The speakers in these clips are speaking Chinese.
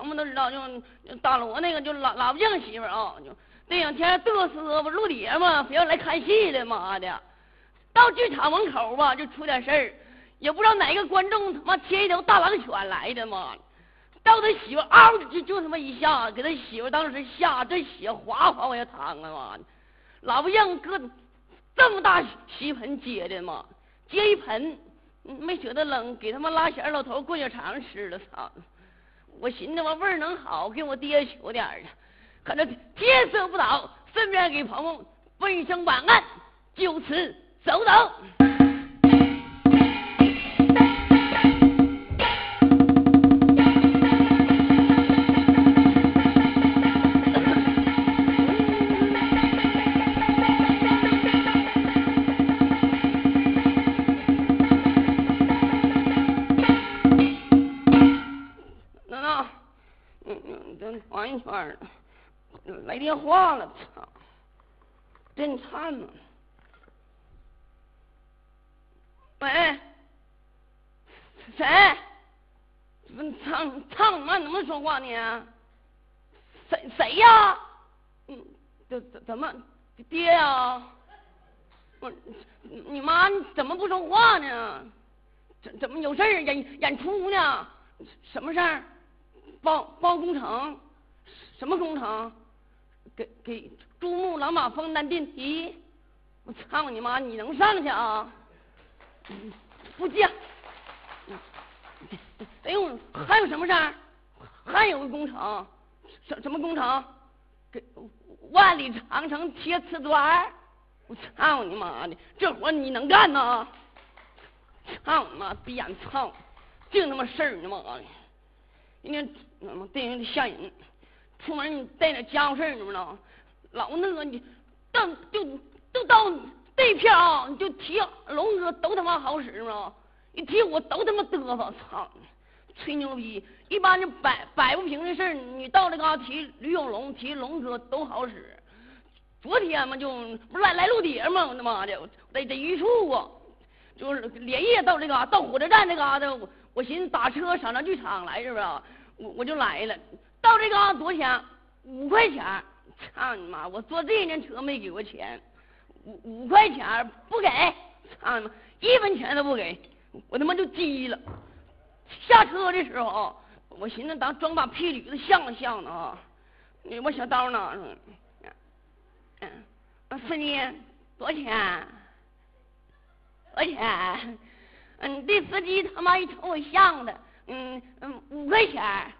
朋友都知道，就大罗那个就老老不将媳妇啊，就那两天嘚瑟不露脸嘛，非要来看戏的，妈的！到剧场门口吧，就出点事儿。也不知道哪个观众他妈牵一条大狼犬来的嘛，到他媳妇嗷就就他妈一下，给他媳妇当时吓这血哗哗往下淌啊妈的，老不让搁这么大锡盆接的嘛，接一盆没觉得冷，给他妈拉弦老头过小肠吃了操！我寻思我味儿能好，给我爹求点儿去，可这天色不早，顺便给鹏鹏问一声晚安，就此走走。说话呢？谁谁呀？嗯，怎怎怎么爹呀？我你妈怎么不说话呢？怎怎么有事儿演演出呢？什么事儿？包包工程？什么工程？给给珠穆朗玛峰安电梯？我操你妈！你能上去啊？不接。哎呦，还有什么事儿？还有个工程？什什么工程？给万里长城贴瓷砖？我操你妈的！这活你能干呐？操你妈！逼眼操！净他妈事儿呢妈的！今天他妈电影里吓人。出门你带点家伙事儿，知不知道？老那个你到就都到这片啊，你就提龙哥都他妈好使吗？一提我都他妈嘚瑟，操！吹牛逼！一般这摆摆不平的事，你到这嘎提吕永龙、提龙哥都好使。昨天嘛，就不是来来陆蝶嘛，我他妈的，在在榆处啊，就是连夜到这嘎到火车站这嘎达，我我寻思打车上那剧场来，是不是？我我就来了。到这嘎多少钱？五块钱！操你妈！我坐这年车没给过钱，五五块钱不给！操你妈！一分钱都不给！我他妈就急了。下车的时候，我寻思当装把屁驴子像像呢啊！我小刀呢？嗯，司机多少钱？多少钱？嗯，这司机他妈一瞅我像的，嗯嗯，五块钱。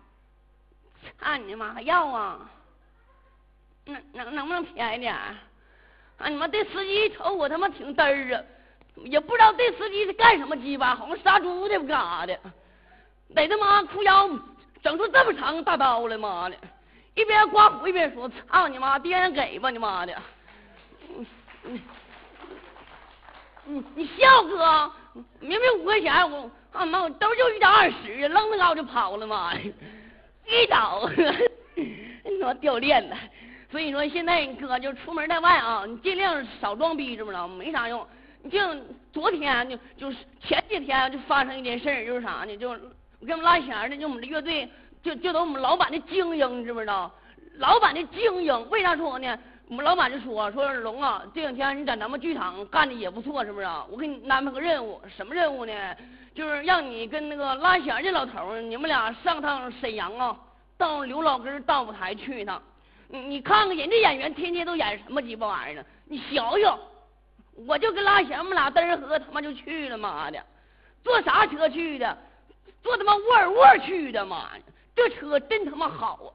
操你妈！还要啊？能能能不能便宜点？啊你妈这司机一瞅我他妈挺嘚儿啊，也不知道这司机是干什么鸡巴，好像杀猪的不干啥的，得他妈裤腰整出这么长大刀来，妈的！一边刮胡一边说：“操你妈，爹给吧你妈的！”你你笑哥，明明五块钱，我啊妈我兜就一张二十，扔那嘎就跑了，妈的！一倒，你说掉链子，所以说现在哥就出门在外啊，你尽量少装逼，知不知道？没啥用。你就昨天就就是前几天就发生一件事，就是啥呢？就我给我们拉弦的，就我们的乐队，就就都我们老板的精英，你知不知道？老板的精英，为啥说呢？我们老板就说说龙啊，这两天你在咱们剧场干的也不错，是不是？我给你安排个任务，什么任务呢？就是让你跟那个拉弦的老头，你们俩上趟沈阳啊，到刘老根大舞台去一趟。你你看看人家演员天天都演什么鸡巴玩意儿呢？你想想，我就跟拉弦我们俩嘚儿喝，他妈就去了，妈的，坐啥车去的？坐他妈沃尔沃去的，妈的，这车真他妈好啊！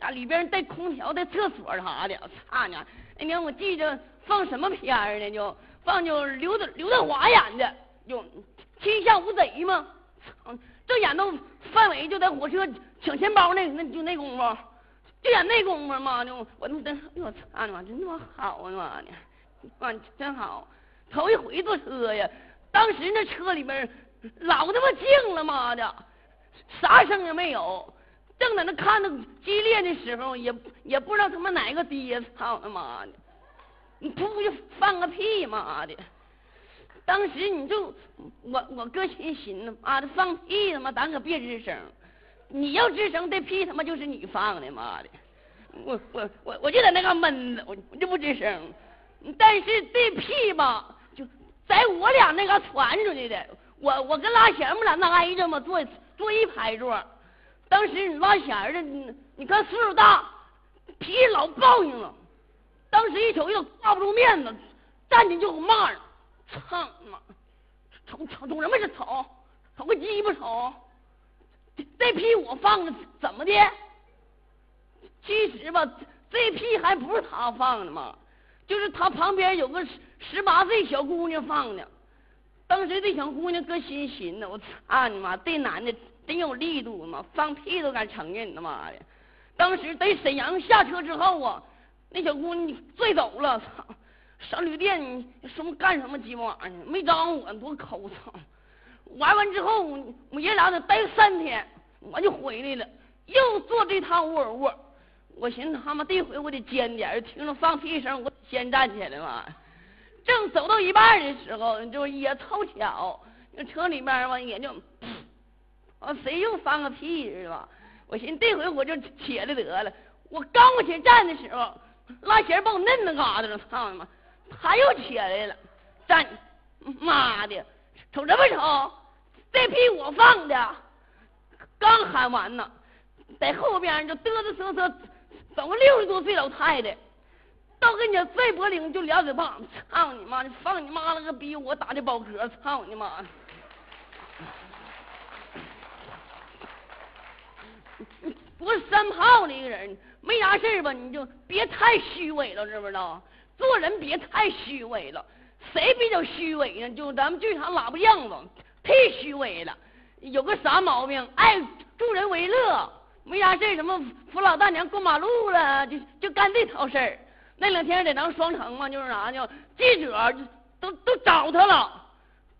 那里边带空调、带厕所啥的，我操呢！那年我记着放什么片儿呢？就放就刘德刘德华演的，就《天下无贼》嘛。操，正演到范伟就在火车抢钱包那那就那功夫，就演那功夫嘛。就我他妈真，我操你妈，真他妈好啊妈的！啊，真好，头一回坐车呀！当时那车里边 老他妈静了，妈的，啥声也没有。正在那看那激烈的时候，也也不知道他妈哪个爹，操他妈的！你噗就放个屁，妈的！当时你就我我哥心寻思，妈的放屁他妈咱可别吱声，你要吱声，这屁他妈就是你放的，妈的！我我我我就在那嘎闷着，我就不吱声。但是这屁吧，就在我俩那嘎传出去的。我我跟拉弦们俩那挨着嘛，坐坐一排座。当时你拉弦的，你你看岁数大，脾气老暴应了。当时一瞅又挂不住面子，站起就给我骂了：“操你妈！瞅瞅瞅什么是瞅？瞅个鸡巴瞅！这屁我放的怎么的？其实吧，这屁还不是他放的嘛？”就是他旁边有个十十八岁小姑娘放的，当时这小姑娘搁心寻呢，我操你妈，这男的真有力度嘛，放屁都敢承认，你他妈的！当时在沈阳下车之后啊，那小姑娘醉走了，操！上旅店你什么干什么鸡巴玩意儿？没招呼我，多抠操！玩完之后，我爷俩得待三天，我就回来了，又坐这趟沃尔沃。我寻思他妈这回我得尖点听着放屁声，我先站起来嘛。正走到一半的时候，就也凑巧，那车里面嘛也就，啊谁又放个屁是吧？我寻思这回我就起来得了。我刚往前站的时候，拉弦把我摁那嘎达了，操你妈！他又起来了，站，妈的，瞅什么瞅？这屁我放的，刚喊完呢，在后边就嘚嘚瑟瑟。找个六十多岁老太太，到跟前拽脖领就俩嘴巴，操你妈！你放你妈了个逼！我打的饱嗝，操你妈！不是三炮的一个人，没啥事吧？你就别太虚伪了，知不知道？做人别太虚伪了。谁比较虚伪呢？就咱们剧场喇叭样子，忒虚伪了。有个啥毛病？爱助人为乐。没啥事什么扶老大娘过马路了，就就干这套事儿。那两天在咱双城嘛，就是啥呢？记者都都找他了，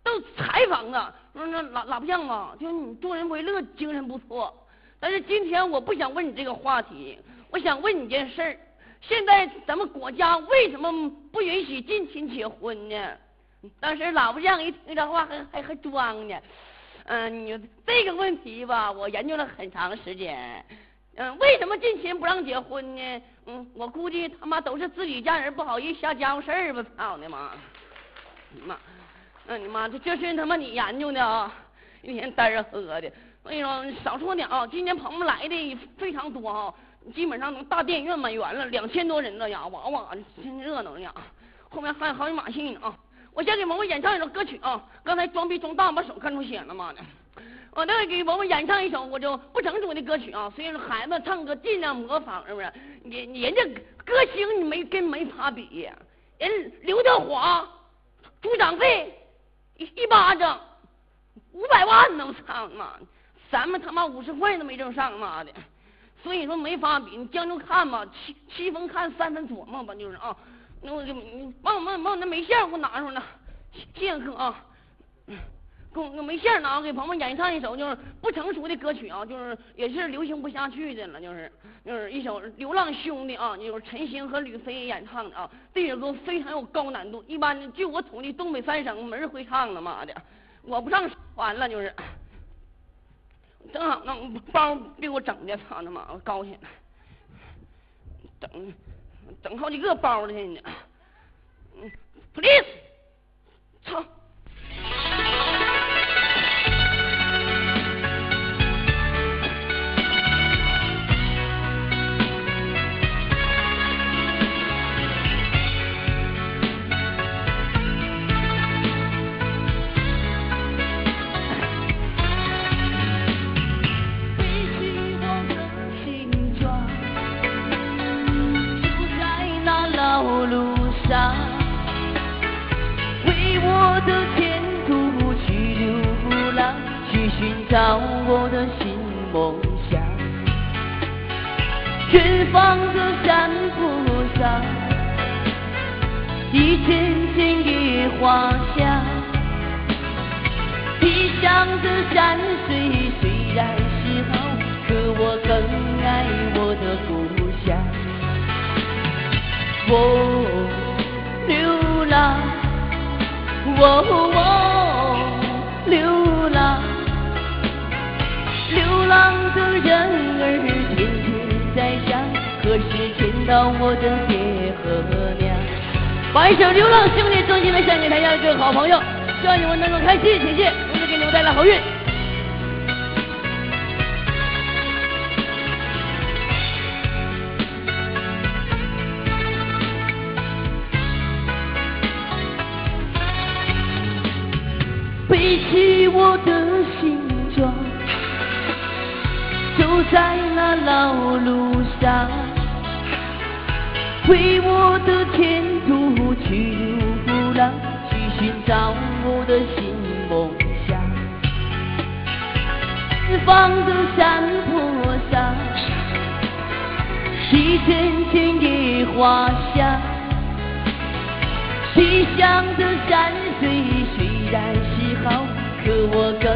都采访他，说那喇喇叭匠啊，就你助人为乐，精神不错。但是今天我不想问你这个话题，我想问你件事儿：现在咱们国家为什么不允许近亲结婚呢？当时喇叭匠一听这话，还还还装呢。嗯，你这个问题吧，我研究了很长时间。嗯，为什么近亲不让结婚呢？嗯，我估计他妈都是自己家人不好意思瞎家伙事儿吧，操你妈！你妈，那你妈这这是他妈你研究的啊？一天单着喝的。我跟你说，少说点啊，今年朋友们来的非常多啊，基本上能大电影院满员了，两千多人了呀，哇哇，真热闹呀！后面还有好几马戏呢啊。我先给萌萌演唱一首歌曲啊！刚才装逼装大，把手看出血了妈的！我再给萌萌演唱一首我就不成熟的歌曲啊！所以说孩子唱歌尽量模仿，是不是？人人家歌星你没跟没法比，人刘德华出场费一一巴掌五百万呢！我操妈！咱们他妈五十块都没挣上妈的！所以说没法比，你将就看吧，七七分看三分琢磨吧，就是啊。那我就你帮我帮我那眉线给我拿出来，谢谢哥啊。给我那眉线拿，给朋友们演唱一首就是不成熟的歌曲啊，就是也是流行不下去的了，就是就是一首《流浪兄弟》啊，就是陈星和吕飞演唱的啊。这首歌非常有高难度，一般据我统计，东北三省没人会唱的，妈的，我不上完了就是。正好那包给我整的，操他妈，我高兴。整。整好几个包了呢，嗯，please，操。到我的新梦想。远方的山坡上，一片片野花香。异乡的山水虽然是好，可我更爱我的故乡。我流浪，我我流浪，流浪的人儿天天在想，何时见到我的爹和娘？把一首《流浪兄弟》衷心的献给台下各位好朋友，希望你们能够开心，谢谢，同时给你们带来好运。背起我的行，在那老路上，为我的前途去流浪，去寻找我的新梦想。四方的山坡上，一片片野花香。异乡的山水虽然是好，可我更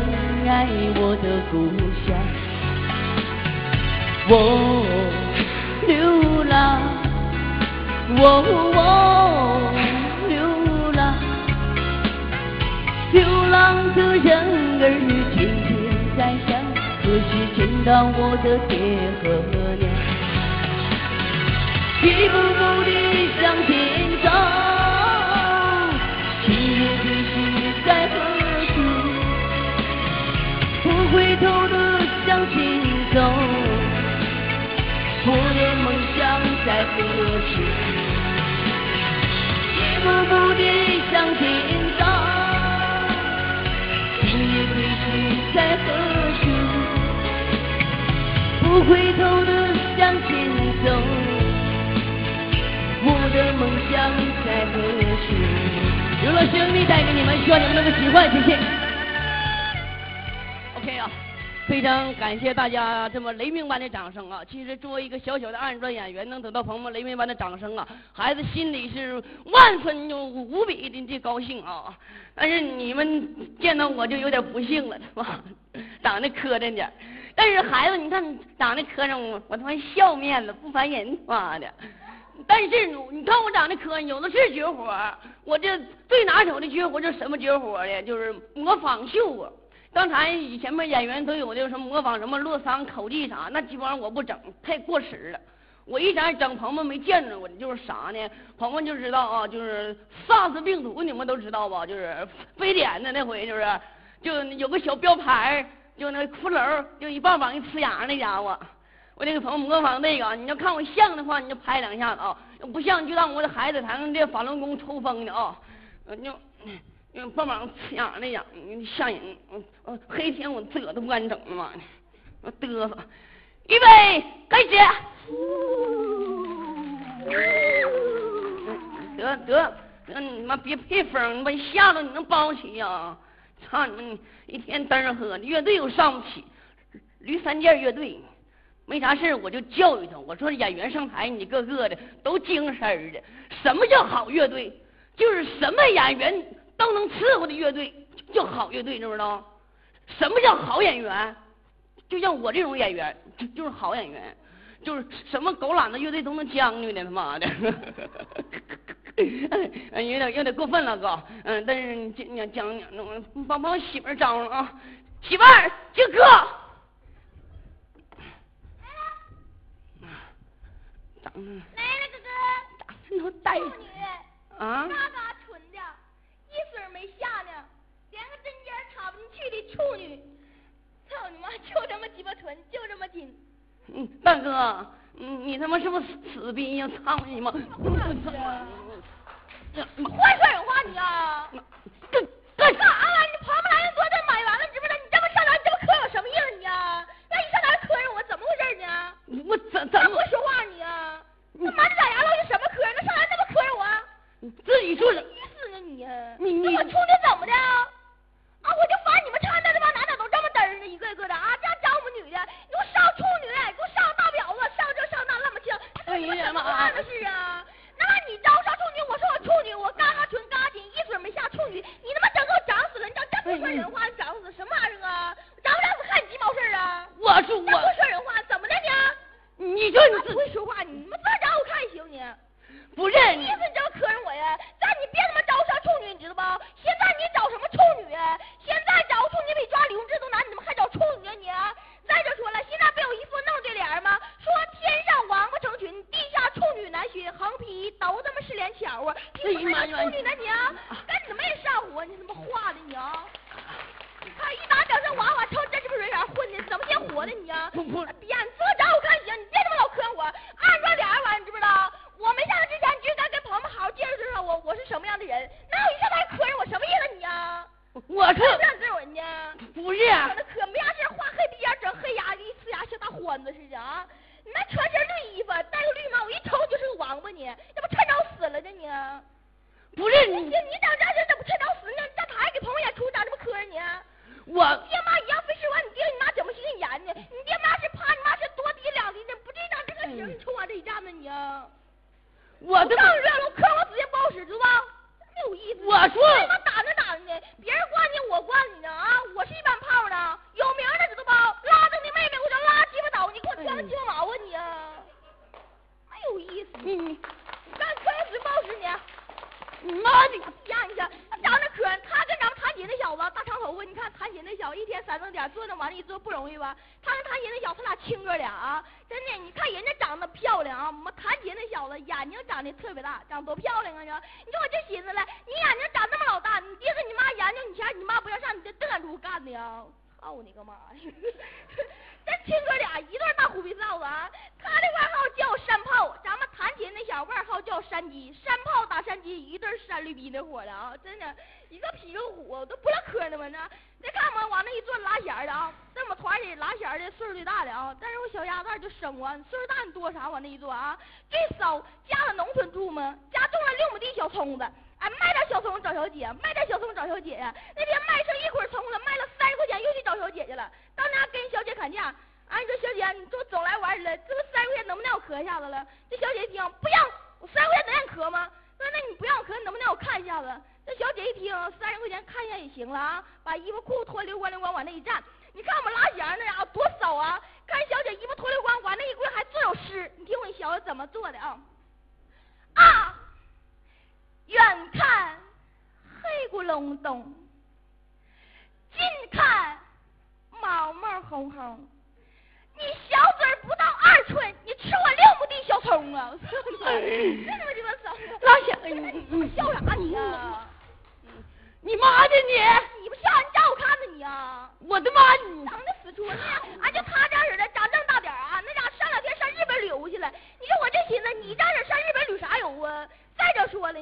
爱我的故乡。我流浪，我我流浪，流浪的人儿天天在想，何时见到我的爹和娘？一步步地向前走。今夜归去在何处？不回头的向前走，我的梦想在何处？一步步地向前走，今夜归去在何处？不回头的向前走，我的梦想在何处？流浪兄弟带给你们，希望你们能够喜欢，谢谢。非常感谢大家这么雷鸣般的掌声啊！其实作为一个小小的二人转演员，能得到朋友们雷鸣般的掌声啊，孩子心里是万分无比的的高兴啊！但是你们见到我就有点不幸了，是吧？长得磕碜点但是孩子，你看长得磕碜，我我他妈笑面子不烦人，妈的！但是你看我长得磕碜，有的是绝活。我这最拿手的绝活就是什么绝活呢？就是模仿秀啊。刚才以前们演员都有的什么模仿什么洛桑口技啥，那基本上我不整，太过时了。我一想整，鹏鹏没见着我，就是啥呢？鹏鹏就知道啊，就是 SARS 病毒，你们都知道吧？就是非典的那回，就是就有个小标牌，就那骷髅，就一棒棒一呲牙那家伙。我那个朋友模仿那个，你要看我像的话，你就拍两下子啊；不像，就当我的孩子台上这法轮功抽风呢啊。就就棒棒呲牙那样，吓人。嗯黑天我这都不敢整了嘛，我嘚瑟。预备，开始。得得得，你妈别配风，你把你吓着，你能包起呀？操你们，一天嘚喝的，乐队又上不起，驴三件乐队。没啥事我就教育他。我说演员上台，你个个的都精神的。什么叫好乐队？就是什么演员都能伺候的乐队，叫好乐队，知不知道？什么叫好演员？就像我这种演员，就就是好演员。就是什么狗懒子乐队都能将就的，他妈的，有点有点过分了，哥。嗯，但是你讲讲讲，帮帮媳妇儿招了啊，媳妇儿，这哥。来了，哥哥。那呆处女啊？一水没下呢，连个针尖插不进去的处女。操你妈！就这么鸡巴纯，就这么紧。嗯，大哥，嗯，你他妈是不是死逼呀？操你妈！换说 人话你啊！干干啥啊？你旁边来人多这买完了，知不知道？你这么上哪，你这么磕有什么意思你啊？那你上哪磕着，我怎么回事你啊？我怎怎么不会说话你啊？那满着牙了，你什么磕？那上哪那么磕人我？自己说你？你你我处女怎么的？啊，我就烦你们掺的这帮男的都这么嘚儿呢，一个一个的啊，这样招我们女的，给我上处女，给我上大婊子，上这上那那么清，这你们怎么干的事啊？那么你招上处女，我说我处女，我嘎嘎纯嘎紧，一准没下处女，你他妈整给我整死了，你长这不说人话，你长死什么玩意儿啊？长不长死看你鸡毛事儿啊？我说那不我，说人话，怎么的你？你就你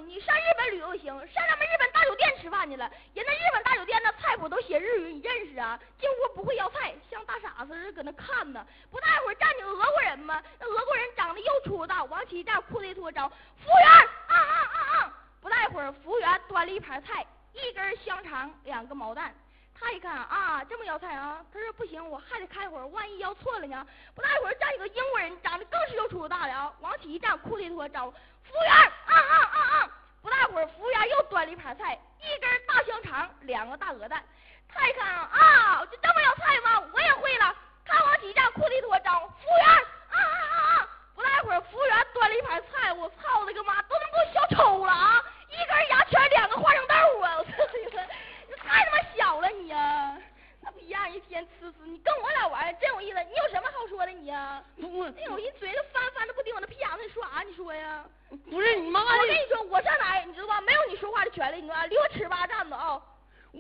你上日本旅游行，上咱们日本大酒店吃饭去了，人家日本大酒店那菜谱都写日语，你认识啊？进屋不会要菜，像大傻子似的搁那看呢。不大一会儿站起俄国人嘛，那俄国人长得又粗又大，往起一站，裤子一脱招，服务员，啊啊啊啊！不大一会儿，服务员端了一盘菜，一根香肠，两个毛蛋。他一看啊，这么要菜啊，他说不行，我还得看一会儿，万一要错了呢。不大一会儿，站一个英国人，长得更是又粗又大的啊，往起一站，裤子一脱，招服务员，啊啊啊啊！不大会儿，服务员又端了一盘菜，一根大香肠，两个大鹅蛋。他一看啊，就这么要菜吗？我也会了。看往起一站，裤子一脱，招服务员，啊啊啊啊！不大会儿，服务员端了一盘菜，我操他个妈，都能给我小丑了啊！一根牙签，两个花生豆啊！我操你妈！你太他妈小了你呀、一样，一天呲呲你，跟我俩玩真有意思。你有什么好说的你呀、不哎呦，一嘴都翻翻的不顶我那屁眼子，你说啥？你说呀？不是你妈的！我跟你说，我上哪儿你知道吧？没有你说话的权利，你知道吧？离我尺八站着啊！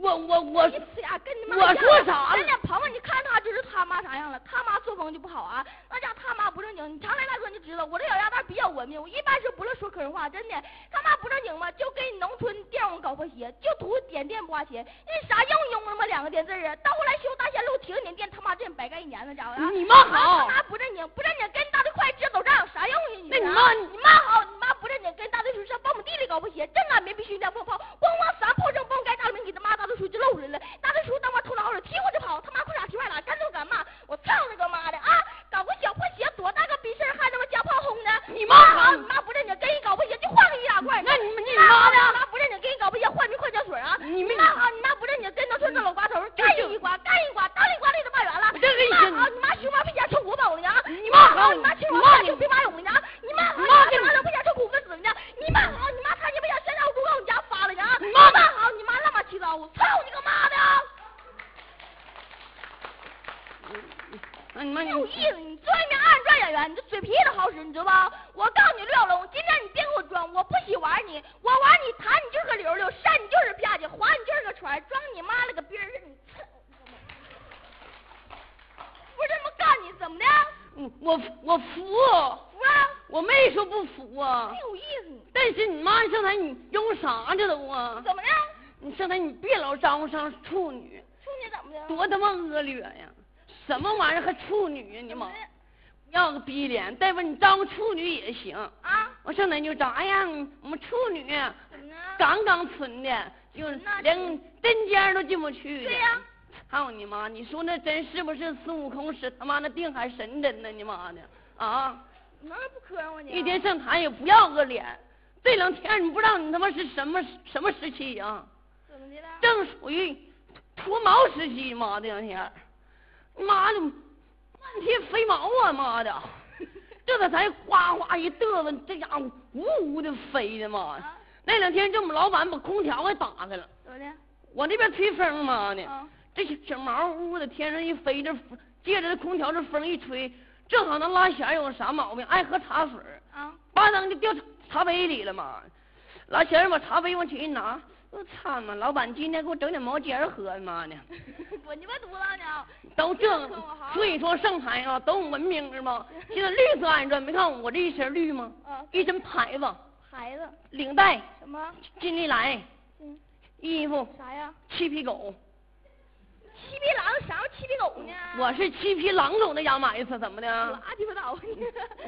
我我我你呲牙跟你妈我说啥了人家鹏鹏，你看他就是他妈啥样了？他妈作风就不好啊，那家他妈不正经。你常来大哥你就知道，我这小丫蛋比较文明，我一般是不乐说客人话，真的。他妈不正经嘛，就给你农村电工搞破鞋，就图点电不花钱。那啥用用那么两个电字啊？到后来修大线路停你电，他妈真白干一年了家伙啊！你妈好他妈不正经，不正经跟你大队快直走账有，啥用啊你？那你妈你妈好，你妈不正经跟大队说上苞米地里搞破鞋，正俺没必须两破炮，咣咣三炮声崩，该妈子出去就露出来了，拿着出当把偷老鼠，踢我就跑，他妈裤衩踢坏了，干就干嘛？我操你个妈的啊！搞个小破鞋，多大个逼事还他妈加炮轰呢？你妈！好，你妈不认真，给人搞破鞋就换个易拉罐。那你们你妈呢？你妈不认真，给人搞破鞋换瓶矿泉水啊？你妈好，你妈不认真，跟农村那老瓜头干一瓜，干一瓜，当一瓜立的骂圆了。我再给你。妈好，你妈熊猫皮夹臭五宝。进不去的。对呀操你妈！你说那针是不是孙悟空使他妈那定海神针呢？你妈的啊！能不磕碜我你？一天上台也不要个脸，这两天你不知道你他妈是什么什么时期啊、怎么的了？正属于脱毛时期，妈这两天，妈的，满天飞毛啊，妈的，这 这才哗哗一嘚瑟，这家伙呜呜的飞的妈的。啊？那两天这我们老板把空调给打开了，怎么的？我那边吹风妈的，啊？这小小毛呜的天上一飞，这借着这空调这风一吹，正好那拉弦儿有个啥毛病，爱喝茶水儿啊？吧当就掉茶茶杯里了嘛。拉弦儿把茶杯往起一拿，我操嘛！老板今天给我整点毛尖儿喝，妈的，我你妈犊子呢？都这所以说上台啊都有文明是吗？现在绿色二人转，没看我这一身绿吗？啊？一身牌子，牌子领带，什么？金利来，嗯，衣服，啥呀？七匹狗，七匹狼，啥叫七匹狗呢？我是七匹狼种的养马逊，怎么的？拉鸡巴倒！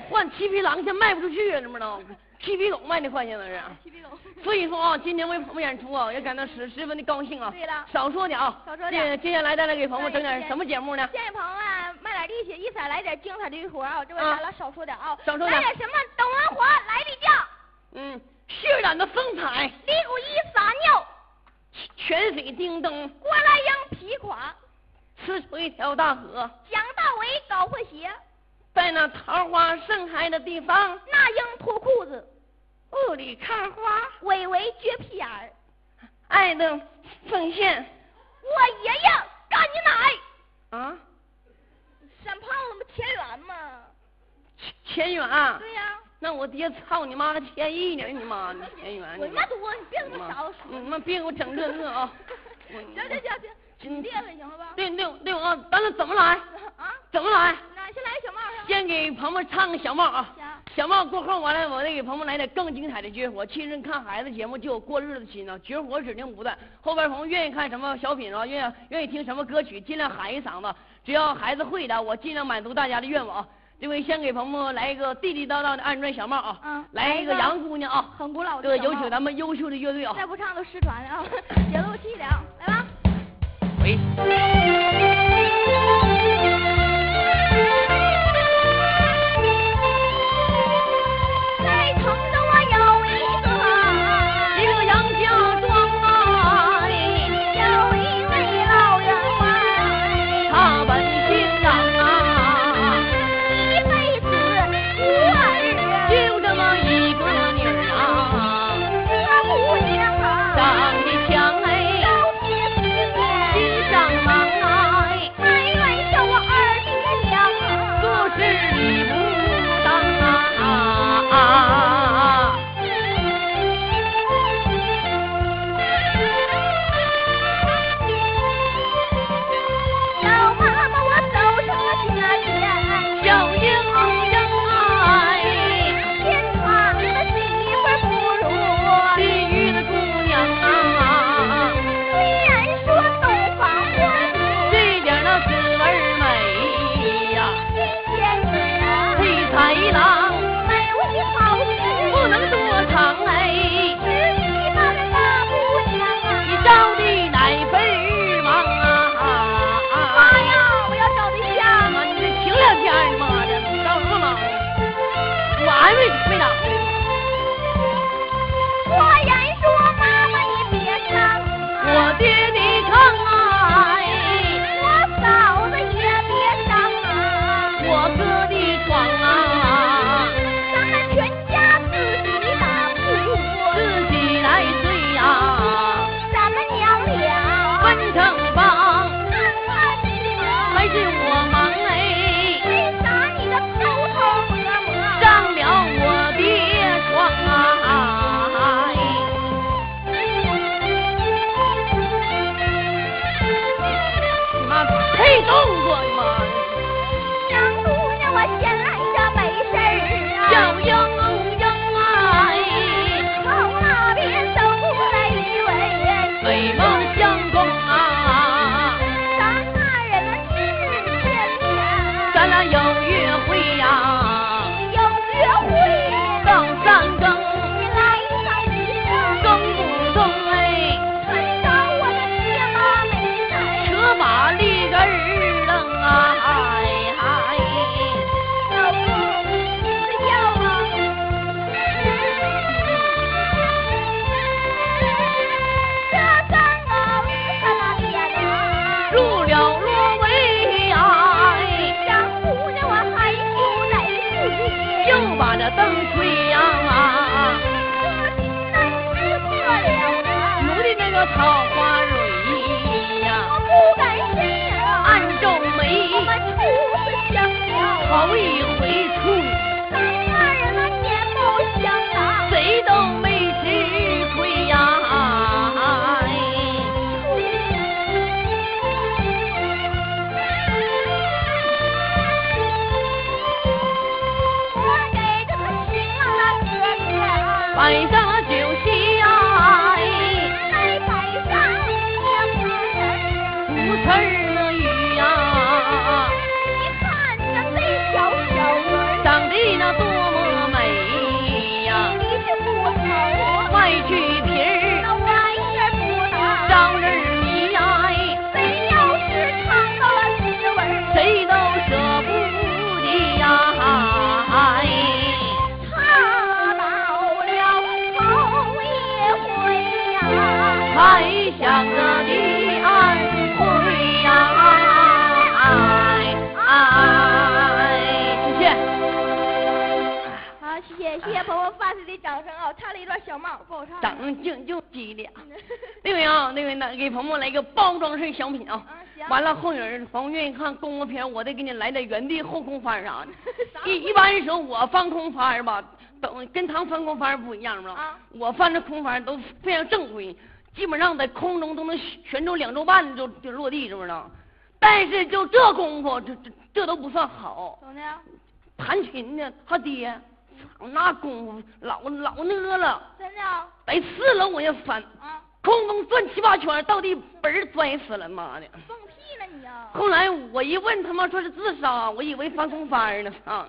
换七匹狼现在卖不出去，知不知道？七匹狗卖的快，现在是。七匹狗。所以说啊，今天为朋友演出啊，也感到十十分的高兴啊。对了少说点啊。少说点接接下来再来给朋友整点什么节目呢？谢谢朋友们卖点力气，一色来点精彩的一活啊！这位啊咱俩少说点啊，少说点来点什么董文华，来例假，嗯，血染的风采，李谷一撒尿，泉水叮咚，郭来英皮垮，吃出一条大河，蒋大为搞破鞋，在那桃花盛开的地方，那英脱裤子，雾里看花，伟伟撅屁眼儿，爱的奉献。我爷爷干你奶！啊，山胖子不田园吗？钱远啊，对呀、那我爹操你妈个千亿呢！你妈的我你他妈犊子，你别他妈啥都说。你妈别给我整这个啊！行行行行，嗯别了行了吧？对对对啊，咱俩怎么来？啊，怎么来？那先来个小帽上。先给鹏鹏唱个小帽啊行。小帽过后完了，我再给鹏鹏来点更精彩的绝活。亲人看孩子节目就有过日子心啊，绝活指定不断。后边朋友愿意看什么小品啊，愿意愿意听什么歌曲，尽量喊一嗓子，只要孩子会的，我尽量满足大家的愿望。这位先给鹏鹏来一个地地道道的二人转小帽啊，嗯来一个杨姑娘啊，很古老的这个有请咱们优秀的乐队啊，再不唱都失传了啊！节奏细点啊，来吧。喂。完了后人朋友愿意看功夫片，我得给你来点原地后空翻 啥的。一一般的时候，我翻空翻吧，等跟他翻空翻不一样吧？我翻的空翻都非常正规，基本上在空中都能旋转两周半就就落地，知不知道？但是就这功夫，这这这都不算好。怎么的？弹琴呢，他爹。那功夫老老呢了，真的，在四楼我也翻，空中转七八圈，到底嘣摔死了，妈的！放屁呢你呀！后来我一问，他妈说是自杀，我以为翻空翻呢，操！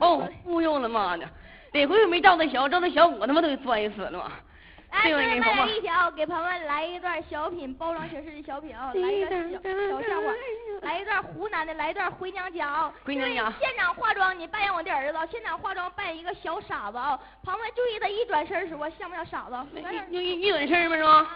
把我忽悠了，妈的！得亏没照那小，照那小我他妈都给摔死了嘛。哎，再来一条，给朋友们来一段小品，包装形式的小品啊，来一段小小笑话，来一段湖南的，来一段回娘家啊。回娘家。现场化妆，你扮演我的儿子，现场化妆扮演一个小傻子啊。朋友们注意，他一转身时候像不像傻子？一一一转身吗？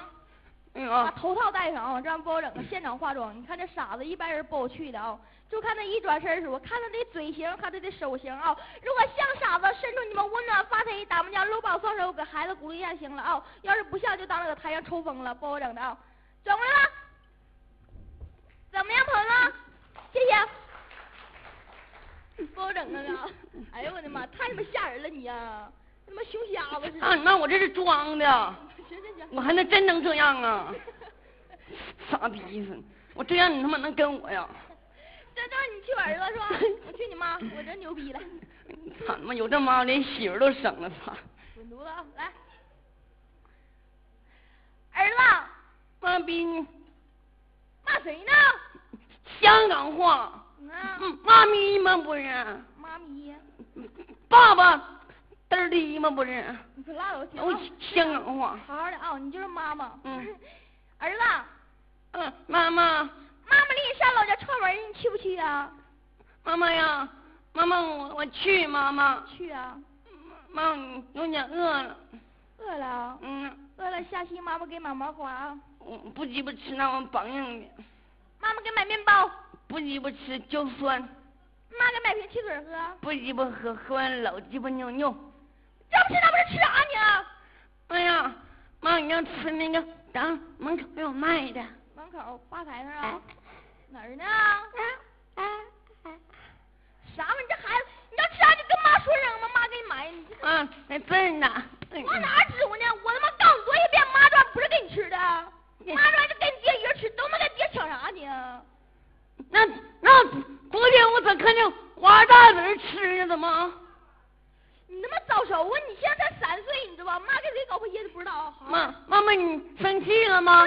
是啊。把头套戴上啊，这样不好整啊。现场化妆，你看这傻子，一般人不好去的啊。就看他一转身时候，看他的嘴型，看他的手型啊。如果像傻子，伸出你们温暖发财打麻将搂抱双手，给孩子鼓励一下行了啊。要是不像，就当那个台上抽风了，不好整的啊。转过来了，怎么样，朋友们？谢谢。不好整啊！哎呦我的妈，太他妈吓人了你呀！他妈熊瞎子似的。啊，那我这是装的。行行行。我还能真能这样啊？傻逼似的，我这样你他妈能跟我呀？这这你去我儿子是吧？我去你妈，我真牛逼了。操他妈有这妈连媳妇都生了，操！滚犊子，来，儿子。妈逼你！骂谁呢？香港话。嗯。妈咪吗？不是。妈咪。爸爸嘚儿的吗？不是。你可拉倒，我香港话。好好的啊，你就是妈妈。嗯。儿子。嗯，妈妈。妈妈你上老家串门，你去不去啊？妈妈呀，妈妈我我去，妈妈。去啊。妈，有点饿了。饿了？嗯。饿了，下期妈妈给买毛花。我不鸡巴吃那玩意榜样的。妈妈给买面包。不鸡巴吃，就酸。妈给买瓶汽水喝。不鸡巴喝，喝完老鸡巴尿尿。这不吃那不是吃啥呢？哎呀，妈，你要吃那个，咱门口有卖的。门口吧台那啊。哪儿呢？啥玩意？这孩子，你要吃啥就跟妈说声，妈妈给你买。嗯，在这儿呢。我哪指我呢？我他妈告诉你多少遍，妈这不是给你吃的，妈这就给你爹一人吃，都没跟爹抢啥呢？那那昨天我咋看见花大在那吃呢？怎么？你他妈早熟啊！你现在才三岁，你知道吧？妈给谁搞破鞋都不知道。妈，妈妈，你生气了吗？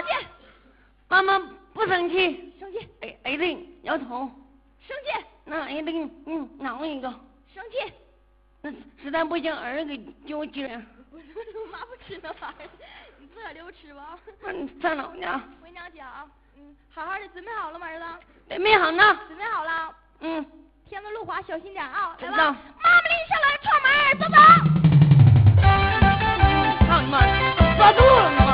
妈妈不生气。生气。哎哎对，摇头。生气。那哎对，嗯，挠一个。生气。那实在不行，儿子给揪筋。我说妈不吃那玩意儿，你自个留吃吧。嗯，上哪呢？回娘家啊。嗯，好好的，准备好了吗，儿子？准备好呢。准备好了。嗯。天子路滑，小心点啊！来吧，妈妈领你上来串门，走走。操你妈！抓住了，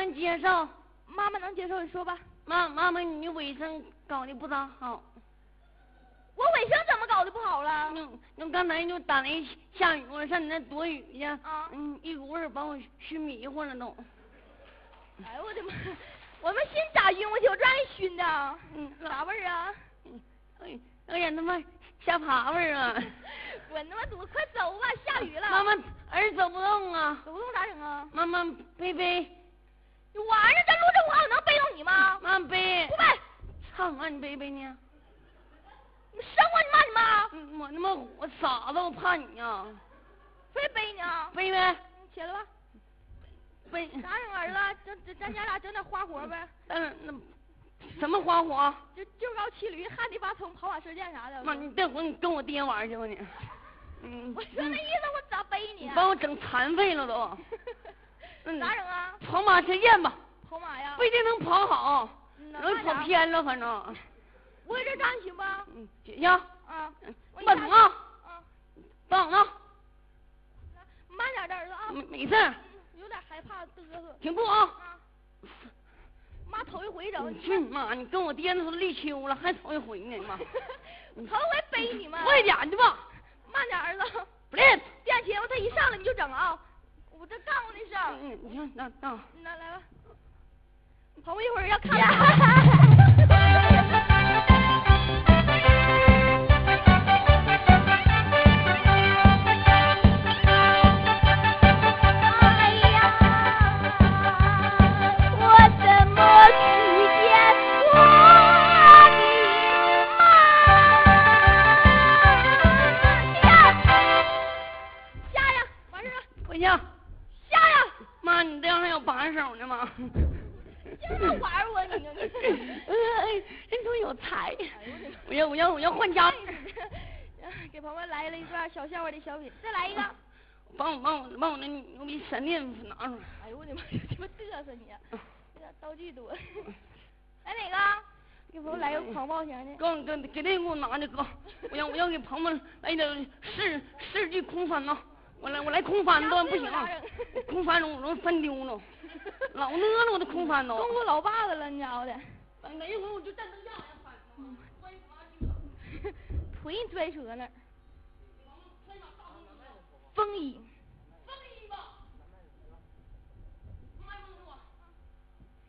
能接受？妈妈能接受，你说吧。妈，妈妈，你卫生搞得不咋好。我卫生怎么搞的不好了？那那刚才就打雷下雨，我上你那躲雨去，啊嗯，一股味儿把我熏迷糊了都。哎呦我的妈！我们心咋晕过去？我让人熏的。嗯，啥味儿啊？哎，哎呀，他妈瞎爬味儿啊！滚他妈犊子！快走吧，下雨了。妈妈，儿子走不动啊！走不动咋整啊？妈妈背背，你玩呢？这路这么好，能背动你吗？妈妈背不。背，操，妈你背背呢？你生我你骂你妈！嗯我他妈我傻子，我怕你呀、非背你啊？背呗，起来吧。背。咋整儿子？整咱咱家俩整点花活呗。嗯，那什么花活？就就高骑驴、旱地拔葱、跑马射箭啥的。妈，你这会儿你跟我爹玩去吧你。嗯。我说那意思，我咋背你啊？你把我整残废了都。嗯咋整啊？跑马先验吧，跑马呀？不一定能跑好，嗯容易跑偏了，反正。我搁这站行吧？嗯，行，啊，慢走啊，啊，等着，慢点的儿子啊，没没事有点害怕嘚瑟。停步啊。啊，妈头一回整，你去你妈！你跟我爹那时候立秋了，还头一回呢，妈。我 头回背你们。快点去吧，慢点儿子，不练。别欺负他，一上来你就整啊！我这干过那事儿。嗯，你看那那。那来吧，捧我一会儿要看。哎呀，我怎么遇见我的妈？下呀，完事儿了，回去啊。下呀。妈，你这样还有把手呢吗？就是玩我你呢 哎，人多有才。我要我要我要换家。给朋友来了一段小笑话的小品，再来一个。帮我帮我帮我那牛逼闪电拿出来。哎呦我的妈，鸡巴嘚瑟你，这点道具多。来哪个？给朋友来个狂暴型的。给我给给这个给我拿去哥，我要我要给朋友们来点世世纪空翻呐！我来我来空翻都不行，空翻容容易翻丢了，老呢了我的空翻都。动过老爸子了，你家伙的，等等一会儿我就站翻。腿你拽折了。风衣，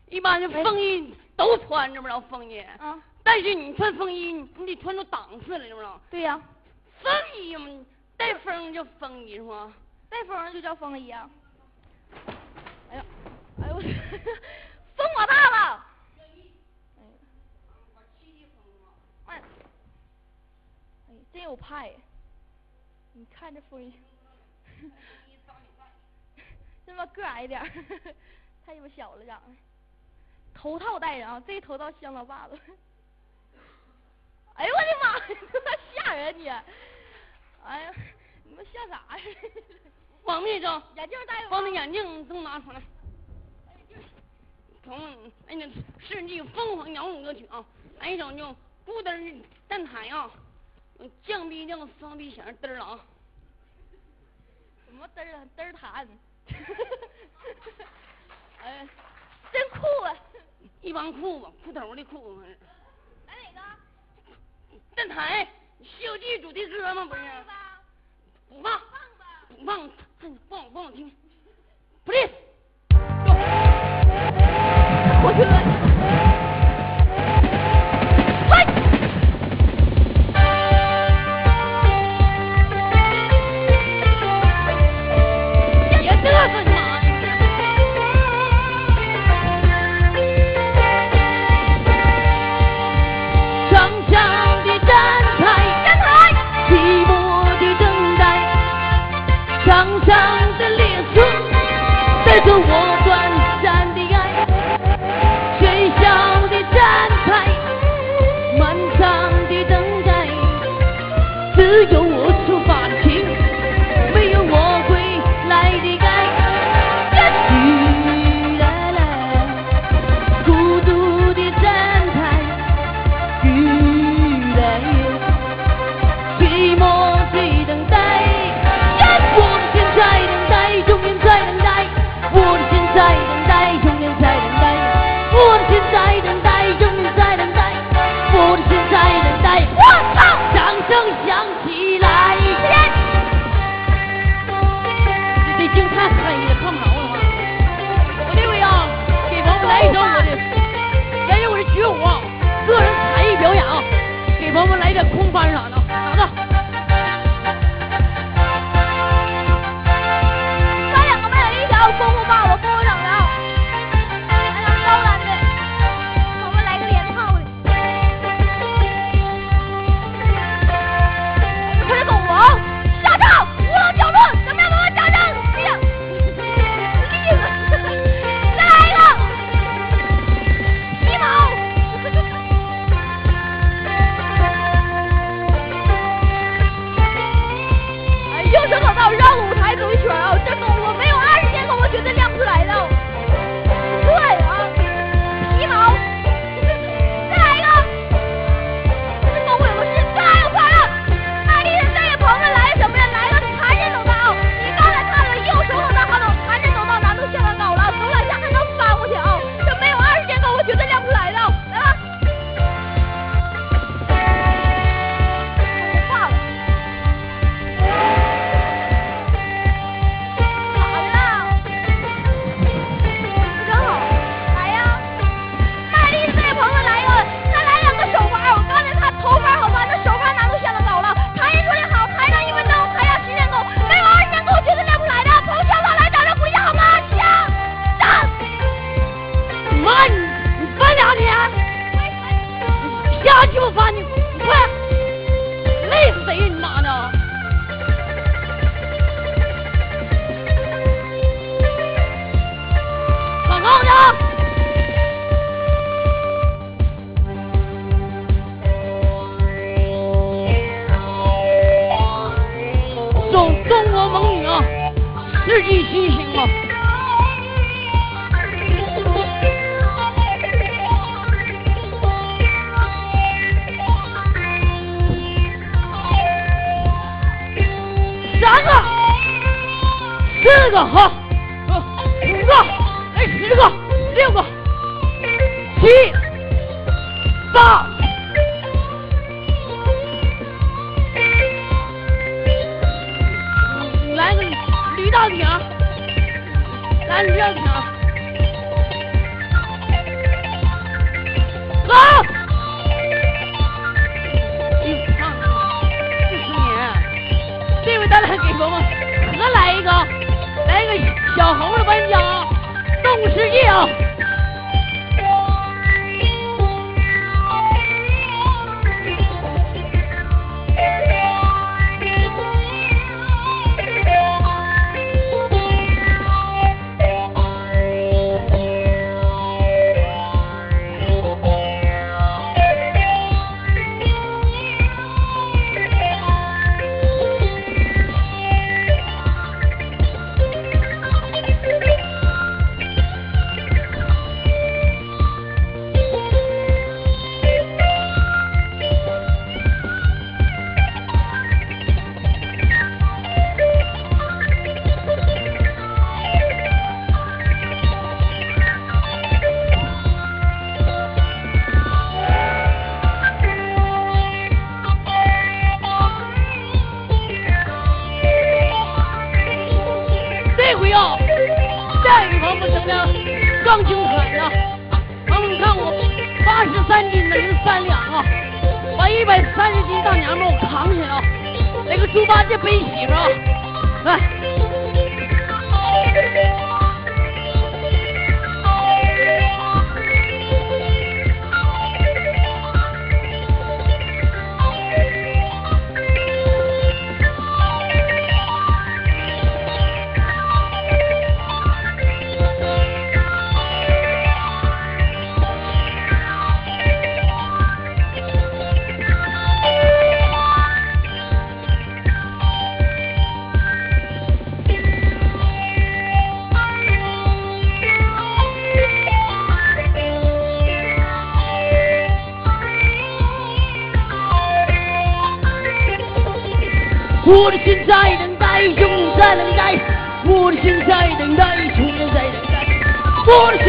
一般的风衣都穿着不着风衣，啊，但是你穿风衣，你得穿出档次来，知不知道？对呀、风衣嘛，带风叫风衣是吗？带风就叫风衣啊。哎呀，哎呦我，风我大了。哎呀，慢，哎，真有派。你看这风衣，这么个矮点儿，太鸡巴小了长得。头套戴上啊，这头套像老爸子。哎呦我的妈呀，他妈吓人你！哎呀，你们笑啥呀？往那种，眼镜戴把吗？那眼镜都拿出来。从哎那世纪疯狂摇滚歌曲啊，来一首就咕噔儿蛋挞啊，降 B 调双 B 弦嘚儿了啊。什么嘚儿啊嘚儿弹？哎呀，真酷啊！一帮裤子，裤头的裤子。来哪个？蛋挞，《西游记》主题歌吗？不是，放吧，不放。不放，放放放我听。Please，火车。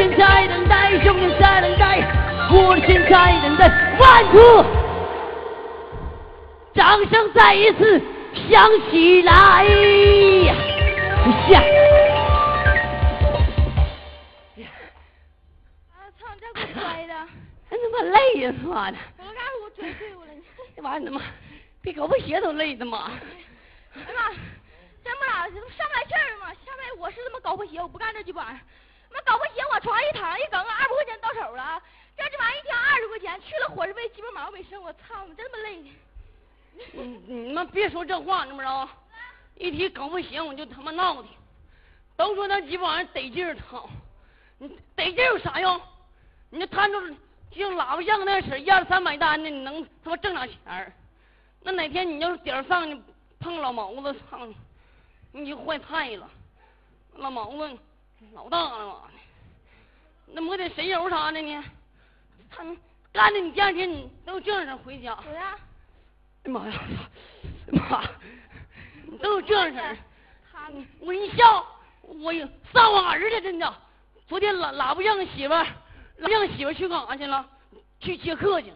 心在等待，永远在等待，我的心在等待，万土，掌声再一次响起来，下。啊操！你这给我摔的，妈累呀，他妈的！我刚才我追对我了。这玩意儿他妈比狗不鞋都累他妈！哎呀妈，真不咋，上不来气儿了嘛。下面我是他妈搞破鞋，我不干这鸡巴玩意儿。那搞破鞋往床上一躺一梗，二百块钱到手了。这这玩意一天二十块钱，去了伙食费鸡巴毛没剩，我操你真他妈累。你你们别说这话，你知不知道？一提搞不行，我就他妈闹的。都说那鸡巴玩意得劲儿操，你得劲有啥用？你这摊出就喇叭像那使一二三百单的，你能他妈挣俩钱儿？那哪天你要是点儿上，你碰老毛子，操你！你就坏菜了，老毛子老大了嘛，那抹点神油啥的呢？他们干的你第二天你都这样式回家。对呀，哎妈呀！哎妈，你都这样式儿。他我一笑，我有撒我儿子真的。昨天拉拉不让媳妇儿，拉让媳妇儿去干啥去了？去接客去，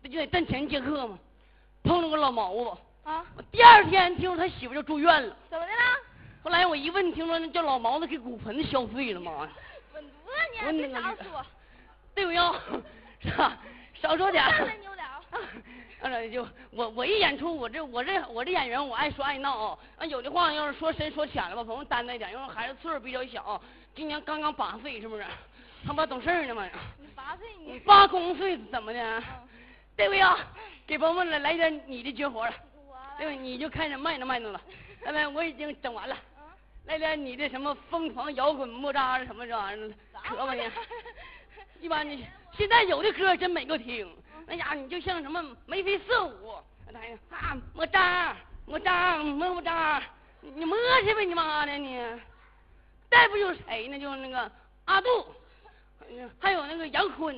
不就得挣钱接客吗？碰着个老毛子，啊，我第二天听说他媳妇就住院了。怎么的了？后来我一问，听说那叫老毛子给骨盆消费了，妈呀！稳犊子你，别少说，对不要，是吧？少说点儿。干了牛了。完 了就我我一演出，我这我这我这演员，我爱说爱闹啊。啊，有的话要是说深说浅了吧，朋友担待点，因为孩子岁数比较小，今年刚刚八岁，是不是？他妈懂事儿呢嘛。你八岁你八公岁怎么的？嗯对不呀？给朋友们来来点你的绝活了，我对吧？你就开始卖弄卖弄了。来来，我已经整完了。啊来点你的什么疯狂摇滚莫扎什么这玩意儿，可吧你？一般你，现在有的歌真没个听，哎呀，你就像什么眉飞色舞，哎呀啊，莫扎莫扎莫莫扎，你摸去呗，你妈的你！再不就是谁呢？就是那个阿杜，还有那个杨坤，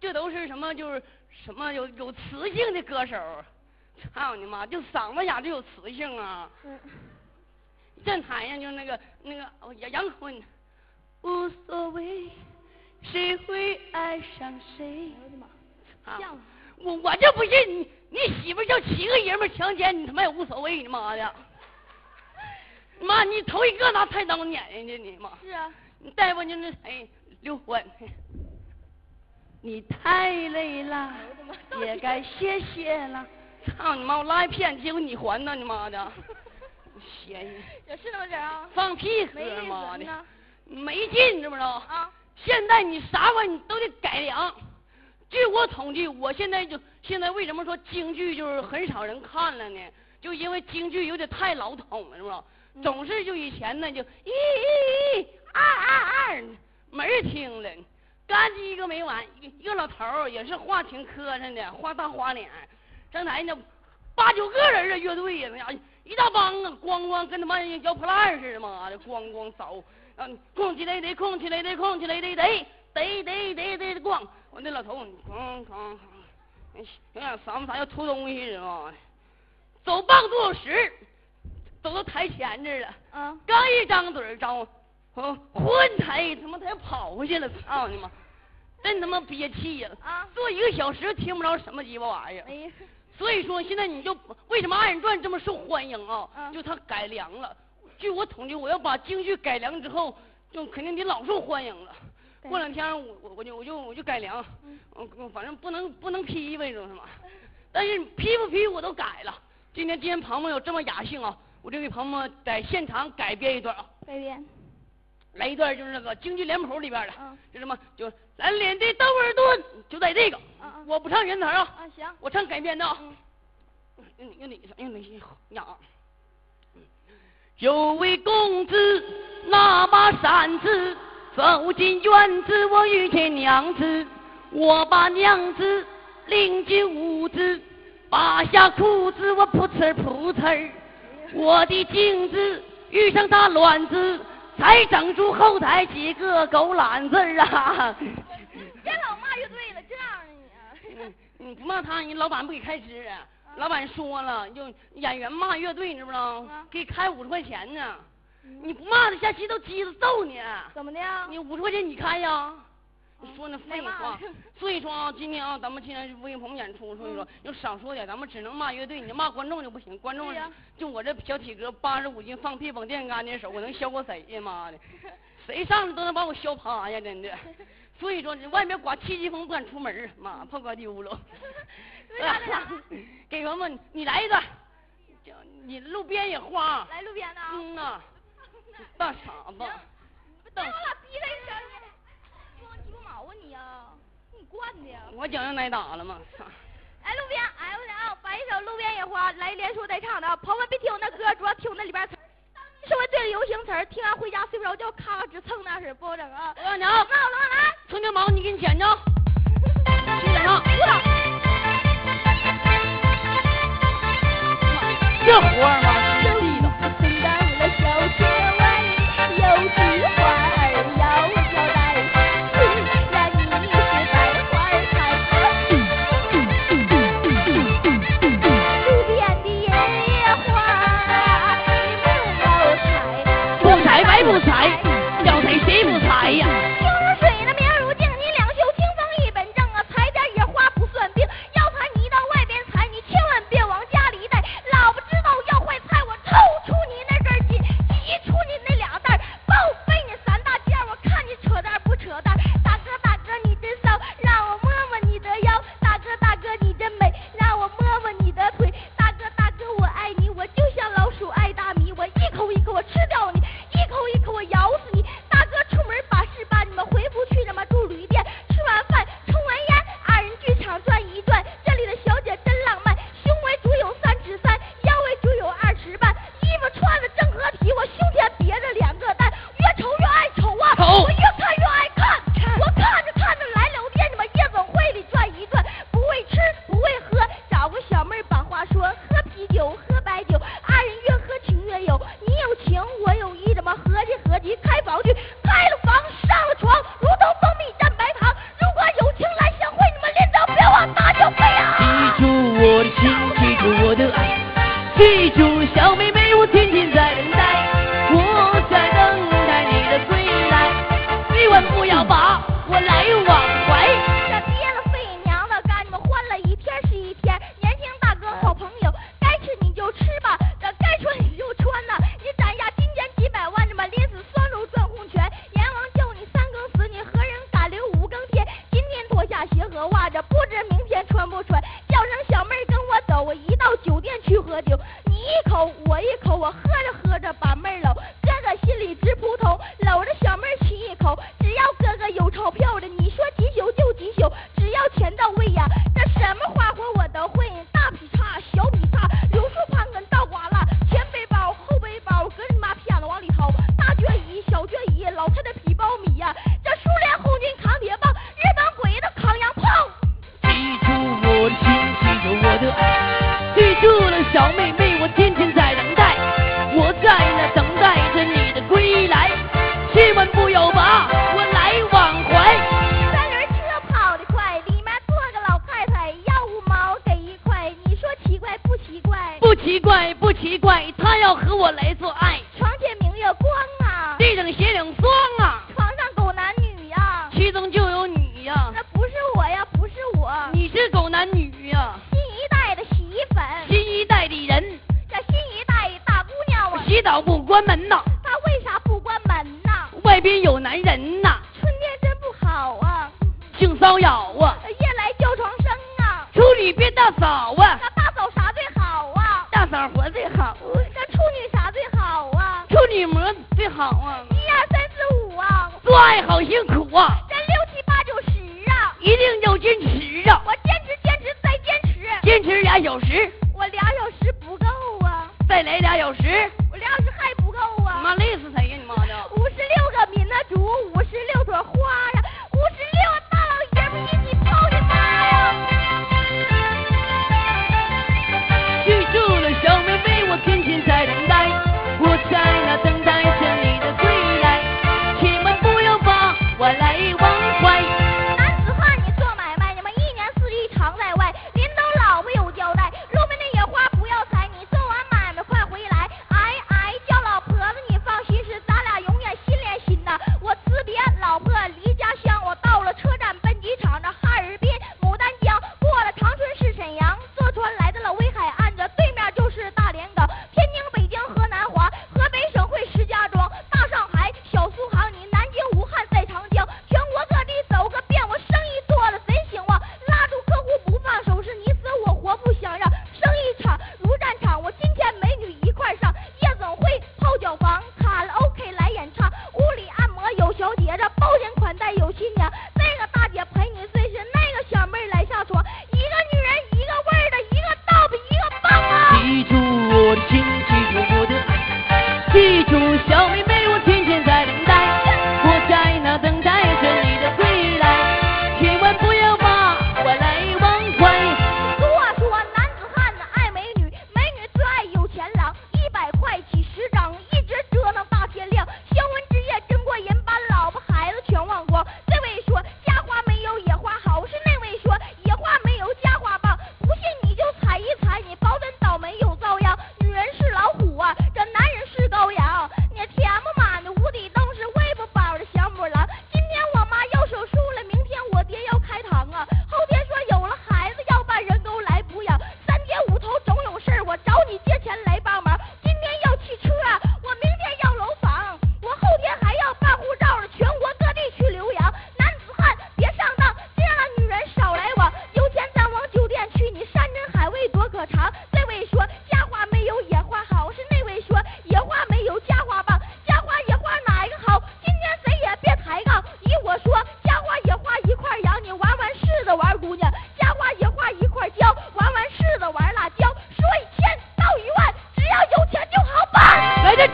这都是什么？就是什么有有磁性的歌手。操你妈！就嗓子哑就有磁性啊！嗯 站台上就那个那个哦杨杨坤，无所谓，谁会爱上谁？我的妈，我我就不信你你媳妇叫七个爷们儿强奸你他妈也无所谓，你妈的！妈，你头一个拿菜刀撵人家你妈！是啊，你再不就那谁刘欢，你太累了，也该歇歇了。操你妈！我拉一片，结果你还呢，你妈的！闲人也是那么点儿啊，放屁喝妈的，没劲，知不知道？啊，现在你啥玩意你都得改良。据我统计，我现在就现在为什么说京剧就是很少人看了呢？就因为京剧有点太老统了，是吧？嗯总是就以前呢就一一一二二二，没人听了，干叽一个没完。一个老头儿也是话挺磕碜的，画大花脸，上台那八九个人的乐队呀，那家伙一大帮啊，咣咣跟他妈摇破烂似的，妈的，咣咣扫，嗯，哐起来得，空起来得，空起来得得得得得得咣，我那老头儿哐哐，有点嗓子啥要偷东西似的，妈的，走半个多小时，走到台前这了，啊，刚一张嘴儿张，哦，混台他妈他又跑回去了，操你妈！真他妈憋气呀！啊坐一个小时听不着什么鸡巴玩意儿。没意思，所以说现在你就为什么二人转这么受欢迎啊？嗯就它改良了。据我统计，我要把京剧改良之后，就肯定得老受欢迎了。过两天我我我就我就我就改良，反正不能不能批呗，知道吗？但是批不批我都改了。今天今天庞鹏有这么雅兴啊，我就给庞鹏在现场改编一段啊。改编，来一段就是那个京剧脸谱里边的，嗯。就什么就蓝脸的窦尔顿，就在这个，我不唱原词啊，啊行，我唱改编的用你用你用你呀。有位公子拿把扇子走进院子，我遇见娘子，我把娘子领进屋子，扒下裤子我噗呲儿噗呲，我的镜子遇上大卵子，才整出后台几个狗懒子儿啊！别老骂乐队了，这样的你啊，你你不骂他，人老板不给开支啊。老板说了，就演员骂乐队，你知不知道啊？给开五十块钱呢。你不骂他，下期都急着揍你。怎么的？你五十块钱你开呀？你说那废话。所以说啊，今天啊，咱们今天是为朋友演出，所以说要少说点，咱们只能骂乐队，你骂观众就不行。观众就我这小体格，八十五斤，放屁往电杆的手，我能削过谁呀？妈的，谁上去都能把我削趴呀！真的。所以说，外面刮七级风不敢出门，妈怕刮丢了。为啥的呀？给朋友们，你来一段，叫你路边野花，来路边的啊，嗯呐，大傻子，别往哪逼了一声呀，你惯的呀。我脚让挨打了吗？操哎，路边，哎，我讲啊，把一首《路边野花》来连说带唱的啊，朋友们别听我那歌，主要听我那里边词儿。说完最流行词儿，听完回家睡不着觉，咔咔直蹭那是不好整啊。我告诉你啊，那我来，春天毛你给你捡着，去捡上，舞蹈。这活儿嘛，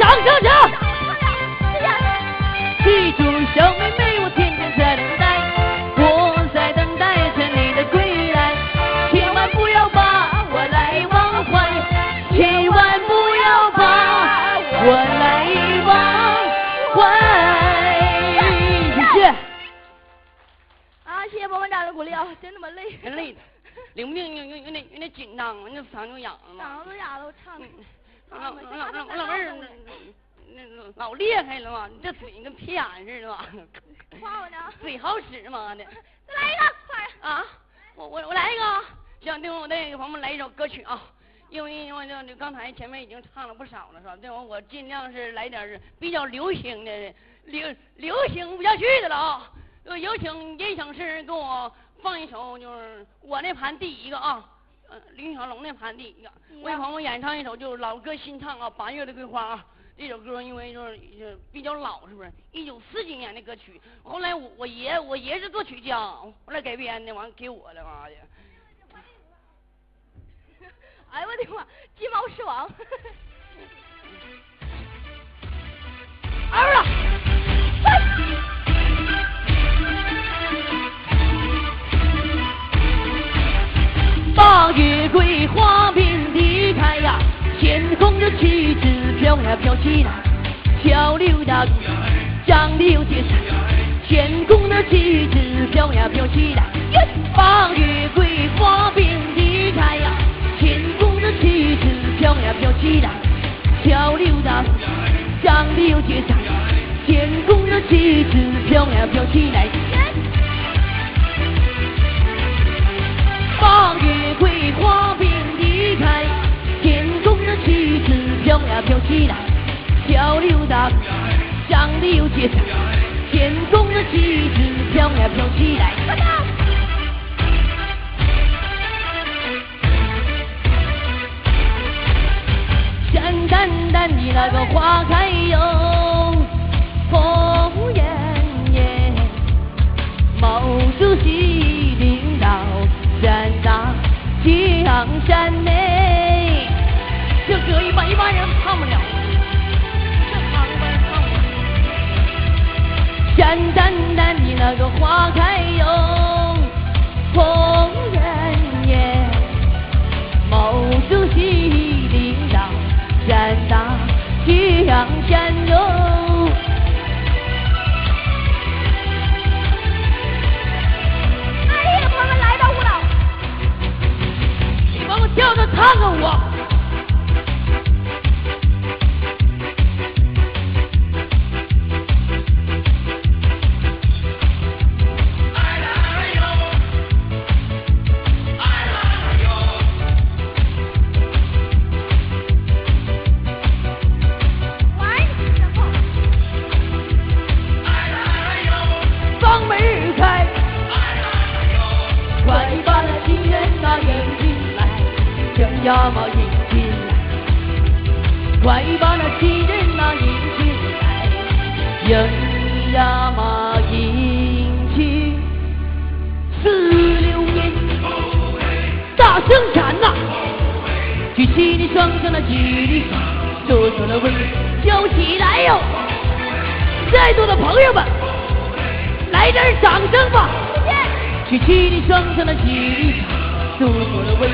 长场。得漂亮，谢谢。记住，小妹妹，我天天在等待，我在等待着你的归来，千万不要把我来忘怀，千万不要把我来忘怀。谢谢。啊，谢谢伯伯长的鼓励啊，真他妈累。真累的，领不定有有有点有点紧张，那嗓子都哑了嘛。嗓子哑了，我唱的。老老老老老妹儿，那那老厉害了嘛！你这嘴跟屁眼似的嘛，夸我呢。嘴好使嘛的 再来一个，快！啊！我我我来一个啊，想听我的朋友们来一首歌曲啊，因为我就刚才前面已经唱了不少了是吧？这我我尽量是来点儿比较流行的，流流行不下去的了啊！呃，有请音响师给我放一首，就是我那盘第一个啊。呃，林小龙那盘第一个，为朋友演唱一首就是老歌新唱啊，《八月的桂花》啊。这首歌因为就是就比较老，是不是？一九四几年的歌曲，后来我我爷我爷是作曲家，后来改编的，完给我的妈的。哎呦我的妈，金毛狮王。八月桂花遍地开呀，天空的旗帜飘呀飘起来，漂流的江流结山，天空的旗帜飘呀飘起来。八月桂花遍地开呀，天空的旗帜飘呀飘起来，漂流的江流结山，天空的旗帜呀飘起来，漂流的江流结山，天空的旗帜飘呀飘起来。山丹丹的那个花开哟，红艳艳，毛主席那个花开哟，红艳艳，毛主席领导山大江山哟。哎呀，朋友们来一段舞蹈。你帮我跳着唱个舞。起你双手的举你手，做出了微笑起来哟！在座的朋友们。来点掌声吧！举起你双手的举，速速的微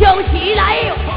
笑起来哟！现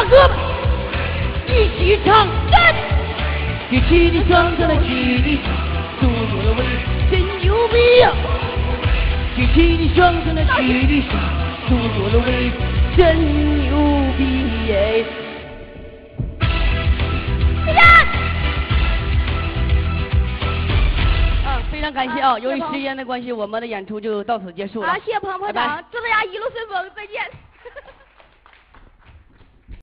大哥们，一起唱干！举起你双手的举例手，驻足的微真牛逼呀！举起你双手的举例手，驻足的微真牛逼耶！谢谢。啊，非常感谢啊！由于时间的关系，我们的演出就到此结束了。好，谢谢捧捧拜拜场，祝大家一路顺风，再见。